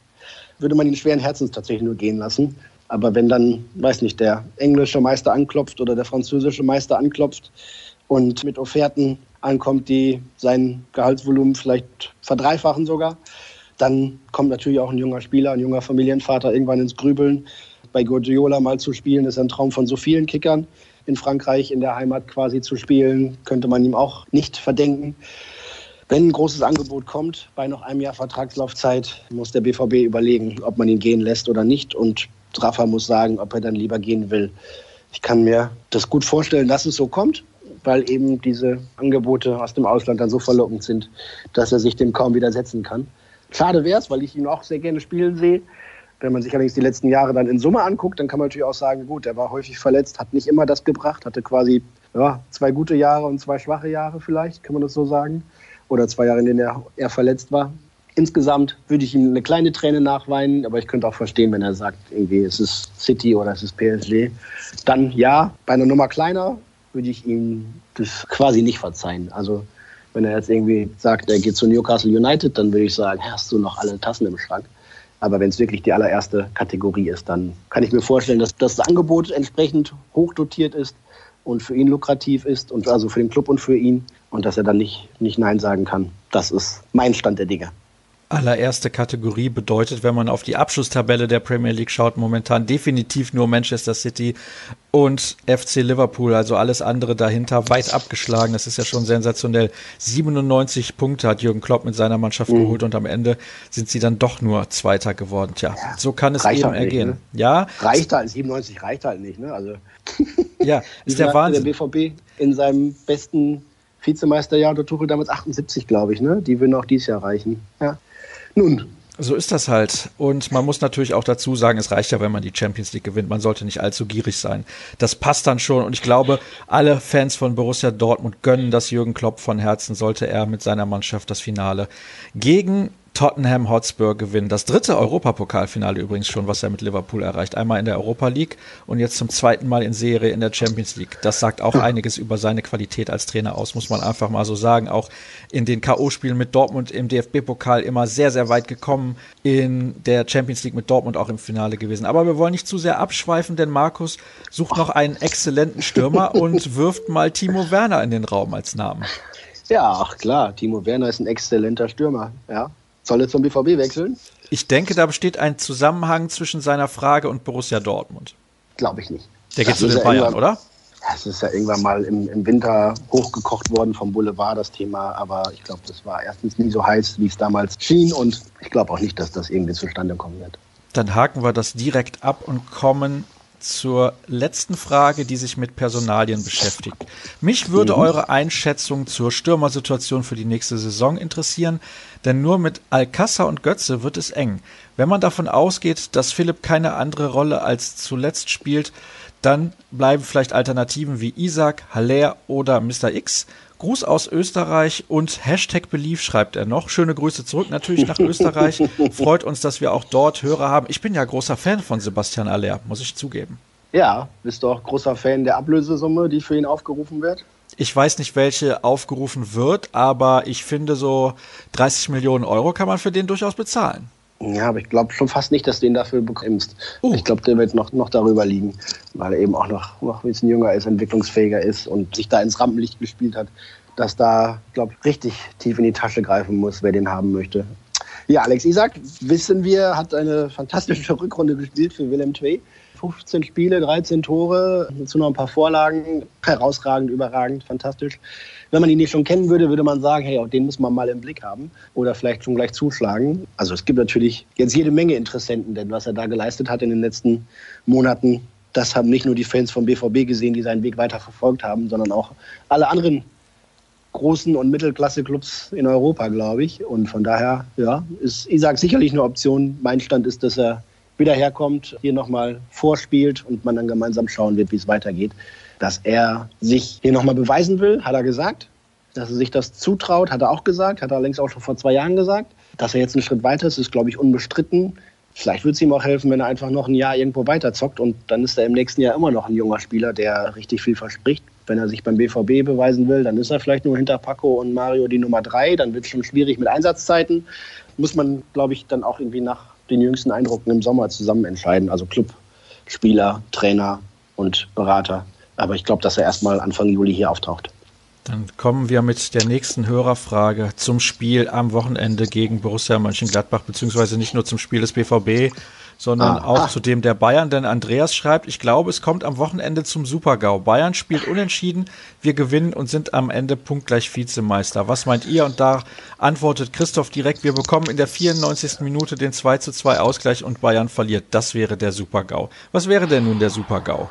würde man ihn schweren Herzens tatsächlich nur gehen lassen. Aber wenn dann, weiß nicht, der englische Meister anklopft oder der französische Meister anklopft und mit Offerten ankommt, die sein Gehaltsvolumen vielleicht verdreifachen sogar, dann kommt natürlich auch ein junger Spieler, ein junger Familienvater irgendwann ins Grübeln. Bei Guardiola mal zu spielen, ist ein Traum von so vielen Kickern. In Frankreich in der Heimat quasi zu spielen, könnte man ihm auch nicht verdenken. Wenn ein großes Angebot kommt, bei noch einem Jahr Vertragslaufzeit, muss der BVB überlegen, ob man ihn gehen lässt oder nicht. Und Rafa muss sagen, ob er dann lieber gehen will. Ich kann mir das gut vorstellen, dass es so kommt, weil eben diese Angebote aus dem Ausland dann so verlockend sind, dass er sich dem kaum widersetzen kann. Schade wäre es, weil ich ihn auch sehr gerne spielen sehe. Wenn man sich allerdings die letzten Jahre dann in Summe anguckt, dann kann man natürlich auch sagen, gut, er war häufig verletzt, hat nicht immer das gebracht, hatte quasi ja, zwei gute Jahre und zwei schwache Jahre vielleicht, kann man das so sagen. Oder zwei Jahre, in denen er, er verletzt war. Insgesamt würde ich ihm eine kleine Träne nachweinen, aber ich könnte auch verstehen, wenn er sagt, irgendwie es ist City oder es ist PSG. Dann ja, bei einer Nummer kleiner würde ich ihm das quasi nicht verzeihen. Also wenn er jetzt irgendwie sagt, er geht zu Newcastle United, dann würde ich sagen, hast du noch alle Tassen im Schrank. Aber wenn es wirklich die allererste Kategorie ist, dann kann ich mir vorstellen, dass das Angebot entsprechend hoch dotiert ist und für ihn lukrativ ist und also für den Club und für ihn und dass er dann nicht, nicht Nein sagen kann. Das ist mein Stand der Dinge allererste Kategorie bedeutet, wenn man auf die Abschlusstabelle der Premier League schaut, momentan definitiv nur Manchester City und FC Liverpool, also alles andere dahinter weit abgeschlagen. Das ist ja schon sensationell. 97 Punkte hat Jürgen Klopp mit seiner Mannschaft mhm. geholt und am Ende sind sie dann doch nur Zweiter geworden. Tja, ja, so kann es eben halt ergehen. Nicht, ne? Ja. Reicht halt, 97 reicht halt nicht, ne? Also. [laughs] ja, [laughs] ist der Wahnsinn. Der BVB in seinem besten Vizemeisterjahr der Tuchel damals 78, glaube ich, ne? Die würden auch dieses Jahr reichen. Ja. Nun. So ist das halt. Und man muss natürlich auch dazu sagen, es reicht ja, wenn man die Champions League gewinnt. Man sollte nicht allzu gierig sein. Das passt dann schon. Und ich glaube, alle Fans von Borussia Dortmund gönnen das Jürgen Klopp von Herzen, sollte er mit seiner Mannschaft das Finale gegen Tottenham Hotspur gewinnen. Das dritte Europapokalfinale übrigens schon, was er mit Liverpool erreicht. Einmal in der Europa League und jetzt zum zweiten Mal in Serie in der Champions League. Das sagt auch einiges über seine Qualität als Trainer aus, muss man einfach mal so sagen. Auch in den K.O.-Spielen mit Dortmund im DFB-Pokal immer sehr, sehr weit gekommen. In der Champions League mit Dortmund auch im Finale gewesen. Aber wir wollen nicht zu sehr abschweifen, denn Markus sucht noch einen exzellenten Stürmer [laughs] und wirft mal Timo Werner in den Raum als Namen. Ja, ach klar, Timo Werner ist ein exzellenter Stürmer, ja. Soll er zum BVB wechseln? Ich denke, da besteht ein Zusammenhang zwischen seiner Frage und Borussia Dortmund. Glaube ich nicht. Der geht das zu den ja Bayern, oder? Es ist ja irgendwann mal im, im, Winter hochgekocht worden vom Boulevard, das Thema. Aber ich glaube, das war erstens nie so heiß, wie es damals schien. Und ich glaube auch nicht, dass das irgendwie zustande kommen wird. Dann haken wir das direkt ab und kommen zur letzten Frage, die sich mit Personalien beschäftigt. Mich würde mhm. eure Einschätzung zur Stürmersituation für die nächste Saison interessieren, denn nur mit Alcázar und Götze wird es eng. Wenn man davon ausgeht, dass Philipp keine andere Rolle als zuletzt spielt, dann bleiben vielleicht Alternativen wie Isaac, Haller oder Mr. X. Gruß aus Österreich und Hashtag Belief schreibt er noch. Schöne Grüße zurück natürlich nach Österreich. [laughs] Freut uns, dass wir auch dort Hörer haben. Ich bin ja großer Fan von Sebastian Aller, muss ich zugeben. Ja, bist du auch großer Fan der Ablösesumme, die für ihn aufgerufen wird? Ich weiß nicht, welche aufgerufen wird, aber ich finde, so 30 Millionen Euro kann man für den durchaus bezahlen. Ja, aber ich glaube schon fast nicht, dass du den dafür bekommst. Uh. Ich glaube, der wird noch, noch darüber liegen, weil er eben auch noch, noch ein bisschen jünger ist, entwicklungsfähiger ist und sich da ins Rampenlicht gespielt hat, dass da, glaube ich, richtig tief in die Tasche greifen muss, wer den haben möchte. Ja, Alex Isaac, wissen wir, hat eine fantastische [laughs] Rückrunde gespielt für Willem Tvey. 15 Spiele, 13 Tore, dazu noch ein paar Vorlagen. Herausragend, überragend, fantastisch. Wenn man ihn nicht schon kennen würde, würde man sagen, hey, auch den muss man mal im Blick haben oder vielleicht schon gleich zuschlagen. Also es gibt natürlich jetzt jede Menge Interessenten, denn was er da geleistet hat in den letzten Monaten, das haben nicht nur die Fans vom BVB gesehen, die seinen Weg weiter verfolgt haben, sondern auch alle anderen großen und Mittelklasse-Clubs in Europa, glaube ich. Und von daher, ja, ist Isaac sicherlich eine Option. Mein Stand ist, dass er wieder herkommt, hier nochmal vorspielt und man dann gemeinsam schauen wird, wie es weitergeht. Dass er sich hier nochmal beweisen will, hat er gesagt. Dass er sich das zutraut, hat er auch gesagt, hat er längst auch schon vor zwei Jahren gesagt. Dass er jetzt einen Schritt weiter ist, ist, glaube ich, unbestritten. Vielleicht wird es ihm auch helfen, wenn er einfach noch ein Jahr irgendwo weiterzockt und dann ist er im nächsten Jahr immer noch ein junger Spieler, der richtig viel verspricht. Wenn er sich beim BVB beweisen will, dann ist er vielleicht nur hinter Paco und Mario die Nummer drei. Dann wird es schon schwierig mit Einsatzzeiten. Muss man, glaube ich, dann auch irgendwie nach den jüngsten Eindrücken im Sommer zusammen entscheiden. Also Club, Spieler, Trainer und Berater. Aber ich glaube, dass er erstmal Anfang Juli hier auftaucht. Dann kommen wir mit der nächsten Hörerfrage zum Spiel am Wochenende gegen Borussia Mönchengladbach, beziehungsweise nicht nur zum Spiel des BVB, sondern ah, auch ah. zu dem der Bayern. Denn Andreas schreibt, ich glaube, es kommt am Wochenende zum Supergau. Bayern spielt unentschieden, wir gewinnen und sind am Ende punktgleich Vizemeister. Was meint ihr? Und da antwortet Christoph direkt, wir bekommen in der 94. Minute den 2 zu 2 Ausgleich und Bayern verliert. Das wäre der Supergau. Was wäre denn nun der Supergau?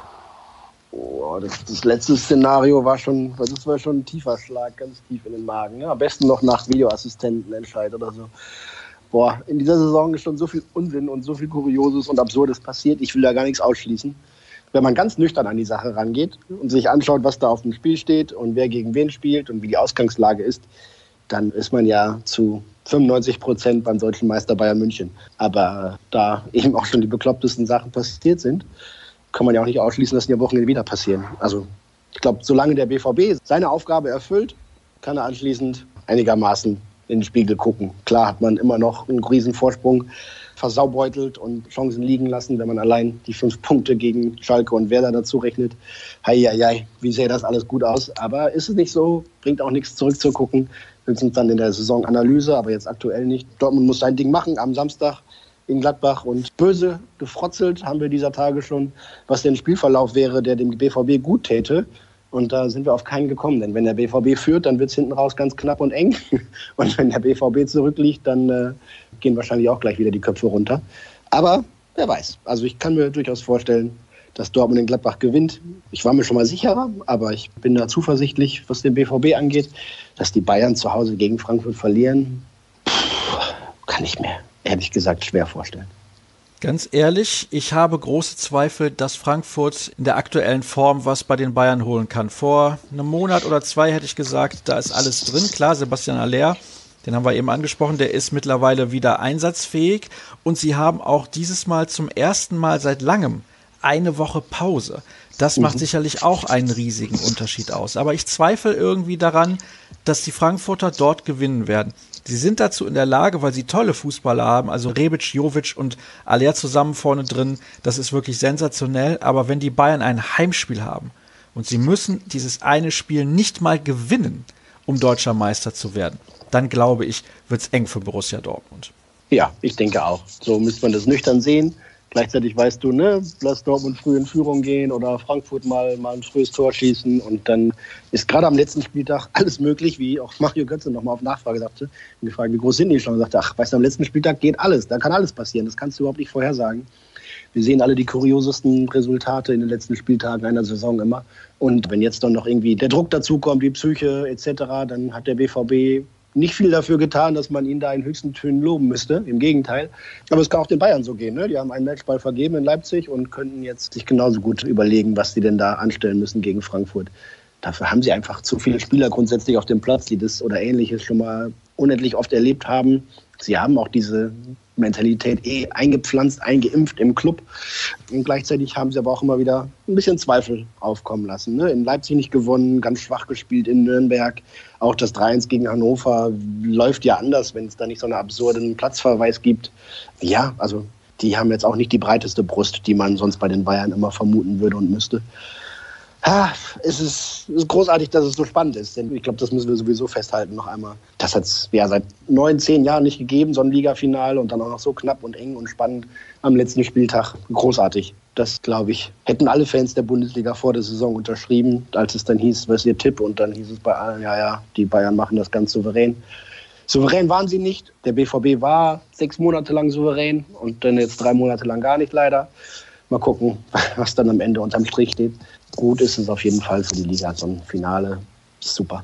Oh, das, das, letzte Szenario war schon, das war schon ein tiefer Schlag, ganz tief in den Magen. Ja, am besten noch nach Videoassistentenentscheid oder so boah, in dieser Saison ist schon so viel Unsinn und so viel Kurioses und Absurdes passiert. Ich will da gar nichts ausschließen. Wenn man ganz nüchtern an die Sache rangeht und sich anschaut, was da auf dem Spiel steht und wer gegen wen spielt und wie die Ausgangslage ist, dann ist man ja zu 95 Prozent beim deutschen Meister Bayern München. Aber da eben auch schon die beklopptesten Sachen passiert sind, kann man ja auch nicht ausschließen, dass die am Wochenende wieder passieren. Also ich glaube, solange der BVB seine Aufgabe erfüllt, kann er anschließend einigermaßen in den Spiegel gucken. Klar hat man immer noch einen riesen Vorsprung versaubeutelt und Chancen liegen lassen, wenn man allein die fünf Punkte gegen Schalke und Werder dazu rechnet. Heieiei, wie sähe das alles gut aus? Aber ist es nicht so, bringt auch nichts zurückzugucken. Höchstens dann in der Saisonanalyse, aber jetzt aktuell nicht. Dortmund muss sein Ding machen am Samstag in Gladbach und böse gefrotzelt haben wir dieser Tage schon, was denn Spielverlauf wäre, der dem BVB gut täte. Und da sind wir auf keinen gekommen. Denn wenn der BVB führt, dann wird es hinten raus ganz knapp und eng. [laughs] Und wenn der BVB zurückliegt, dann äh, gehen wahrscheinlich auch gleich wieder die Köpfe runter. Aber wer weiß. Also ich kann mir durchaus vorstellen, dass Dortmund in Gladbach gewinnt. Ich war mir schon mal sicherer, aber ich bin da zuversichtlich, was den BVB angeht. Dass die Bayern zu Hause gegen Frankfurt verlieren, kann ich mir ehrlich gesagt schwer vorstellen. Ganz ehrlich, ich habe große Zweifel, dass Frankfurt in der aktuellen Form was bei den Bayern holen kann. Vor einem Monat oder zwei hätte ich gesagt, da ist alles drin. Klar, Sebastian Aller, den haben wir eben angesprochen, der ist mittlerweile wieder einsatzfähig und sie haben auch dieses Mal zum ersten Mal seit langem eine Woche Pause. Das macht mhm. sicherlich auch einen riesigen Unterschied aus. Aber ich zweifle irgendwie daran, dass die Frankfurter dort gewinnen werden. Sie sind dazu in der Lage, weil sie tolle Fußballer haben, also Rebic, Jovic und Aller zusammen vorne drin, das ist wirklich sensationell. Aber wenn die Bayern ein Heimspiel haben und sie müssen dieses eine Spiel nicht mal gewinnen, um deutscher Meister zu werden, dann glaube ich, wird es eng für Borussia Dortmund. Ja, ich denke auch. So müsste man das nüchtern sehen. Gleichzeitig weißt du, ne, lass Dortmund früh in Führung gehen oder Frankfurt mal, mal ein frühes Tor schießen und dann ist gerade am letzten Spieltag [laughs] alles möglich, wie auch Mario Götze nochmal auf Nachfrage sagte. Und gefragt, wie groß sind die schon? Und sagte, ach, weißt du, am letzten Spieltag geht alles, da kann alles passieren, das kannst du überhaupt nicht vorhersagen. Wir sehen alle die kuriosesten Resultate in den letzten Spieltagen einer Saison immer. Und wenn jetzt dann noch irgendwie der Druck dazukommt, die Psyche etc., dann hat der BVB nicht viel dafür getan, dass man ihn da in höchsten Tönen loben müsste. Im Gegenteil. Aber es kann auch den Bayern so gehen. Ne? Die haben einen Matchball vergeben in Leipzig und könnten jetzt sich genauso gut überlegen, was sie denn da anstellen müssen gegen Frankfurt. Dafür haben sie einfach zu viele Spieler grundsätzlich auf dem Platz, die das oder ähnliches schon mal unendlich oft erlebt haben. Sie haben auch diese Mentalität eh eingepflanzt, eingeimpft im Club. Und gleichzeitig haben sie aber auch immer wieder ein bisschen Zweifel aufkommen lassen. Ne? In Leipzig nicht gewonnen, ganz schwach gespielt in Nürnberg. Auch das 3-1 gegen Hannover läuft ja anders, wenn es da nicht so einen absurden Platzverweis gibt. Ja, also die haben jetzt auch nicht die breiteste Brust, die man sonst bei den Bayern immer vermuten würde und müsste. Ha, es, ist, es ist großartig, dass es so spannend ist. Denn ich glaube, das müssen wir sowieso festhalten noch einmal. Das hat es ja seit neun, zehn Jahren nicht gegeben, so ein Ligafinale und dann auch noch so knapp und eng und spannend am letzten Spieltag. Großartig. Das, glaube ich, hätten alle Fans der Bundesliga vor der Saison unterschrieben, als es dann hieß, was ist ihr Tipp? Und dann hieß es bei allen, ja, ja, die Bayern machen das ganz souverän. Souverän waren sie nicht. Der BVB war sechs Monate lang souverän und dann jetzt drei Monate lang gar nicht leider. Mal gucken, [laughs] was dann am Ende unterm Strich steht gut ist es auf jeden Fall für die Liga. So ein Finale super.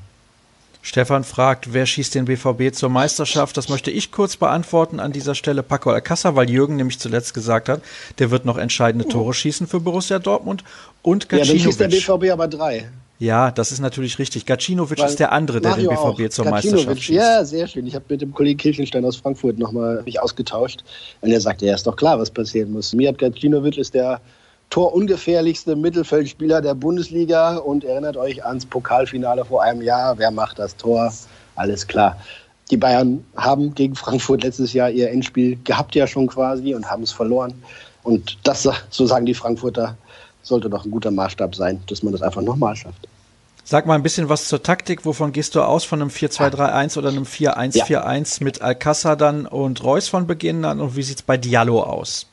Stefan fragt, wer schießt den BVB zur Meisterschaft? Das möchte ich kurz beantworten an dieser Stelle. Paco Alcázar, weil Jürgen nämlich zuletzt gesagt hat, der wird noch entscheidende oh. Tore schießen für Borussia Dortmund und Gacinovic. Ja, dann schießt der BVB aber drei. Ja, das ist natürlich richtig. Gacinovic ist der andere, der Mario den BVB auch. zur Gacinovic, Meisterschaft schießt. Ja, sehr schön. Ich habe mit dem Kollegen Kirchenstein aus Frankfurt nochmal mich ausgetauscht. Und er sagte, ja, ist doch klar, was passieren muss. Mijat Gacinovic ist der torungefährlichste Mittelfeldspieler der Bundesliga und erinnert euch ans Pokalfinale vor einem Jahr. Wer macht das Tor? Alles klar. Die Bayern haben gegen Frankfurt letztes Jahr ihr Endspiel gehabt ja schon quasi und haben es verloren. Und das, so sagen die Frankfurter, sollte doch ein guter Maßstab sein, dass man das einfach nochmal schafft. Sag mal ein bisschen was zur Taktik. Wovon gehst du aus? Von einem 4-2-3-1 oder einem 4-1-4-1 ja. mit Alcázar dann und Reus von Beginn an? Und wie sieht es bei Diallo aus?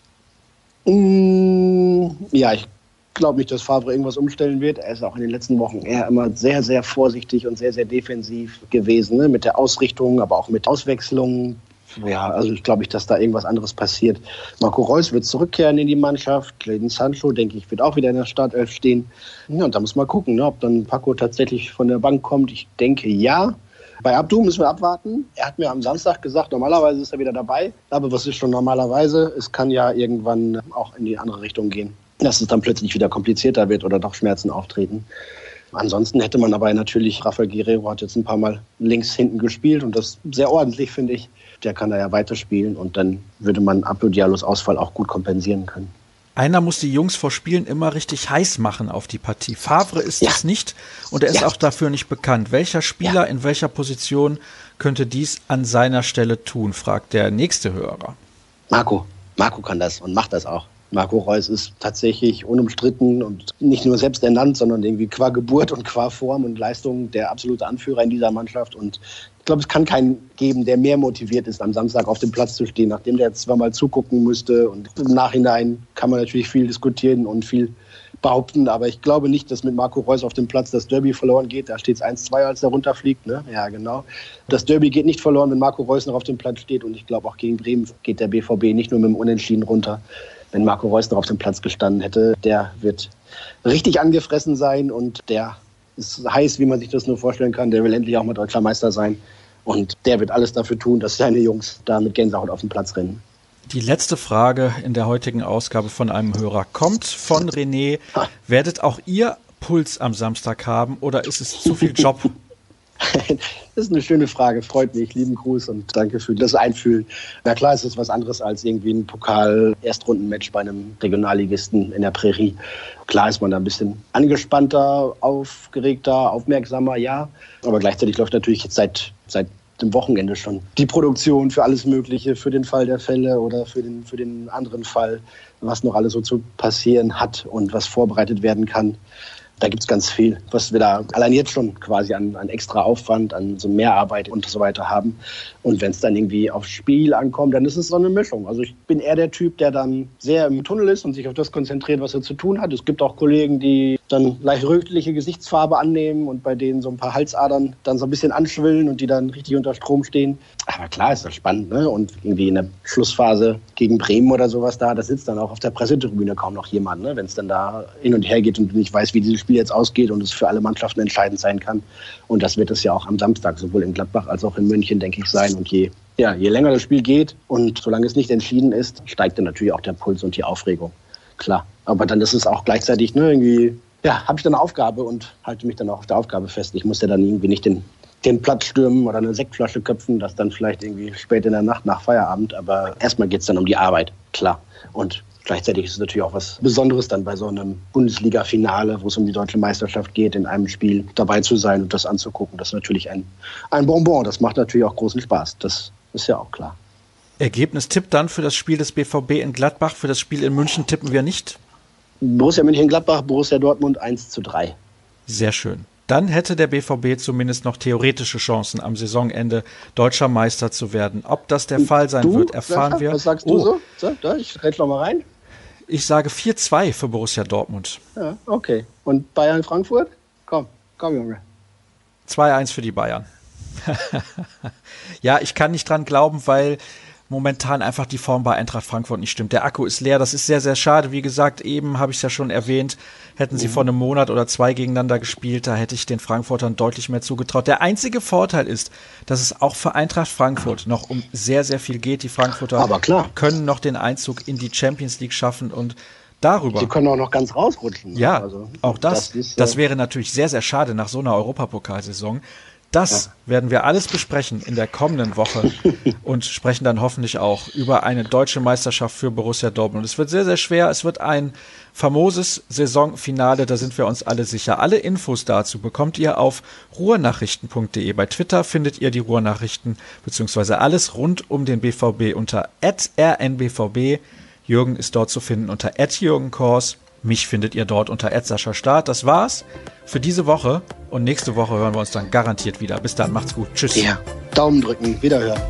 Mm, ja, ich glaube nicht, dass Favre irgendwas umstellen wird. Er ist auch in den letzten Wochen eher immer sehr, sehr vorsichtig und sehr, sehr defensiv gewesen, ne? mit der Ausrichtung, aber auch mit Auswechslungen. Ja, also ich glaube nicht, dass da irgendwas anderes passiert. Marco Reus wird zurückkehren in die Mannschaft. Clayton Sancho, denke ich, wird auch wieder in der Startelf stehen. Ja, und da muss man gucken, ne, ob dann Paco tatsächlich von der Bank kommt. Ich denke ja. Bei Abdu müssen wir abwarten. Er hat mir am Samstag gesagt, normalerweise ist er wieder dabei. Aber was ist schon normalerweise? Es kann ja irgendwann auch in die andere Richtung gehen. Dass es dann plötzlich wieder komplizierter wird oder doch Schmerzen auftreten. Ansonsten hätte man aber natürlich, Rafael Guerrero hat jetzt ein paar Mal links hinten gespielt und das sehr ordentlich, finde ich. Der kann da ja weiterspielen und dann würde man Abdo Diallos Ausfall auch gut kompensieren können. Einer muss die Jungs vor Spielen immer richtig heiß machen auf die Partie. Favre ist ja. es nicht und er ist ja. auch dafür nicht bekannt. Welcher Spieler ja. in welcher Position könnte dies an seiner Stelle tun, fragt der nächste Hörer. Marco. Marco kann das und macht das auch. Marco Reus ist tatsächlich unumstritten und nicht nur selbst ernannt, sondern irgendwie qua Geburt und qua Form und Leistung der absolute Anführer in dieser Mannschaft. Und glaube, es kann keinen geben, der mehr motiviert ist, am Samstag auf dem Platz zu stehen, nachdem der zweimal zugucken musste. Und im Nachhinein kann man natürlich viel diskutieren und viel behaupten, aber ich glaube nicht, dass mit Marco Reus auf dem Platz das Derby verloren geht. Da steht es 1-2, als er runterfliegt. Ne? Ja, genau. Das Derby geht nicht verloren, wenn Marco Reus noch auf dem Platz steht. Und ich glaube, auch gegen Bremen geht der BVB nicht nur mit dem Unentschieden runter wenn Marco Reus noch auf dem Platz gestanden hätte, der wird richtig angefressen sein und der ist heiß, wie man sich das nur vorstellen kann. Der will endlich auch mal deutscher Meister sein. Und der wird alles dafür tun, dass seine Jungs da mit Gänsehaut auf den Platz rennen. Die letzte Frage in der heutigen Ausgabe von einem Hörer kommt von René. Werdet auch ihr Puls am Samstag haben oder ist es zu viel Job [laughs] Das ist eine schöne Frage, freut mich. Lieben Gruß und danke für das Einfühlen. Na klar, ist es was anderes als irgendwie ein Pokal-Erstrundenmatch bei einem Regionalligisten in der Prärie. Klar ist man da ein bisschen angespannter, aufgeregter, aufmerksamer, ja. Aber gleichzeitig läuft natürlich jetzt seit, seit dem Wochenende schon. Die Produktion für alles Mögliche, für den Fall der Fälle oder für den, für den anderen Fall, was noch alles so zu passieren hat und was vorbereitet werden kann da gibt es ganz viel, was wir da allein jetzt schon quasi an, an extra Aufwand, an so Mehrarbeit und so weiter haben. Und wenn es dann irgendwie aufs Spiel ankommt, dann ist es so eine Mischung. Also ich bin eher der Typ, der dann sehr im Tunnel ist und sich auf das konzentriert, was er zu tun hat. Es gibt auch Kollegen, die dann leicht rötliche Gesichtsfarbe annehmen und bei denen so ein paar Halsadern dann so ein bisschen anschwillen und die dann richtig unter Strom stehen. Aber klar ist das spannend, ne? Und irgendwie in der Schlussphase gegen Bremen oder sowas da, da sitzt dann auch auf der Pressetribüne kaum noch jemand, ne? Wenn es dann da hin und her geht und nicht weißt, wie dieses Spiel jetzt ausgeht und es für alle Mannschaften entscheidend sein kann. Und das wird es ja auch am Samstag, sowohl in Gladbach als auch in München, denke ich, sein. Und je, ja, je länger das Spiel geht und solange es nicht entschieden ist, steigt dann natürlich auch der Puls und die Aufregung. Klar. Aber dann ist es auch gleichzeitig ne, irgendwie ja, habe ich dann eine Aufgabe und halte mich dann auch auf der Aufgabe fest. Ich muss ja dann irgendwie nicht den den Platz stürmen oder eine Sektflasche köpfen, das dann vielleicht irgendwie spät in der Nacht nach Feierabend. Aber erstmal geht es dann um die Arbeit, klar. Und gleichzeitig ist es natürlich auch was Besonderes dann bei so einem Bundesliga-Finale, wo es um die deutsche Meisterschaft geht, in einem Spiel dabei zu sein und das anzugucken. Das ist natürlich ein, ein Bonbon. Das macht natürlich auch großen Spaß. Das ist ja auch klar. Ergebnistipp dann für das Spiel des BVB in Gladbach. Für das Spiel in München tippen wir nicht. Borussia München-Gladbach, Borussia Dortmund 1 zu 3. Sehr schön. Dann hätte der BVB zumindest noch theoretische Chancen, am Saisonende deutscher Meister zu werden. Ob das der Fall sein du, wird, erfahren Sascha, wir. Was sagst du oh, so? so? Da, ich rede noch mal rein. Ich sage 4-2 für Borussia Dortmund. Ja, okay. Und Bayern Frankfurt? Komm, komm, Junge. 2-1 für die Bayern. [laughs] ja, ich kann nicht dran glauben, weil momentan einfach die Form bei Eintracht Frankfurt nicht stimmt. Der Akku ist leer, das ist sehr, sehr schade. Wie gesagt, eben habe ich es ja schon erwähnt, hätten sie mhm. vor einem Monat oder zwei gegeneinander gespielt, da hätte ich den Frankfurtern deutlich mehr zugetraut. Der einzige Vorteil ist, dass es auch für Eintracht Frankfurt noch um sehr, sehr viel geht. Die Frankfurter können noch den Einzug in die Champions League schaffen und darüber. Sie können auch noch ganz rausrutschen. Ja, also, auch das. Das, ist, das äh, wäre natürlich sehr, sehr schade nach so einer Europapokalsaison. Das werden wir alles besprechen in der kommenden Woche [laughs] und sprechen dann hoffentlich auch über eine deutsche Meisterschaft für Borussia Dortmund. Es wird sehr, sehr schwer. Es wird ein famoses Saisonfinale, da sind wir uns alle sicher. Alle Infos dazu bekommt ihr auf ruhrnachrichten.de. Bei Twitter findet ihr die Ruhrnachrichten beziehungsweise alles rund um den BVB unter rnbvb. Jürgen ist dort zu finden unter Jürgen Kors. Mich findet ihr dort unter Sascha Start. Das war's für diese Woche und nächste Woche hören wir uns dann garantiert wieder. Bis dann, macht's gut. Tschüss. Ja, Daumen drücken, wiederhören.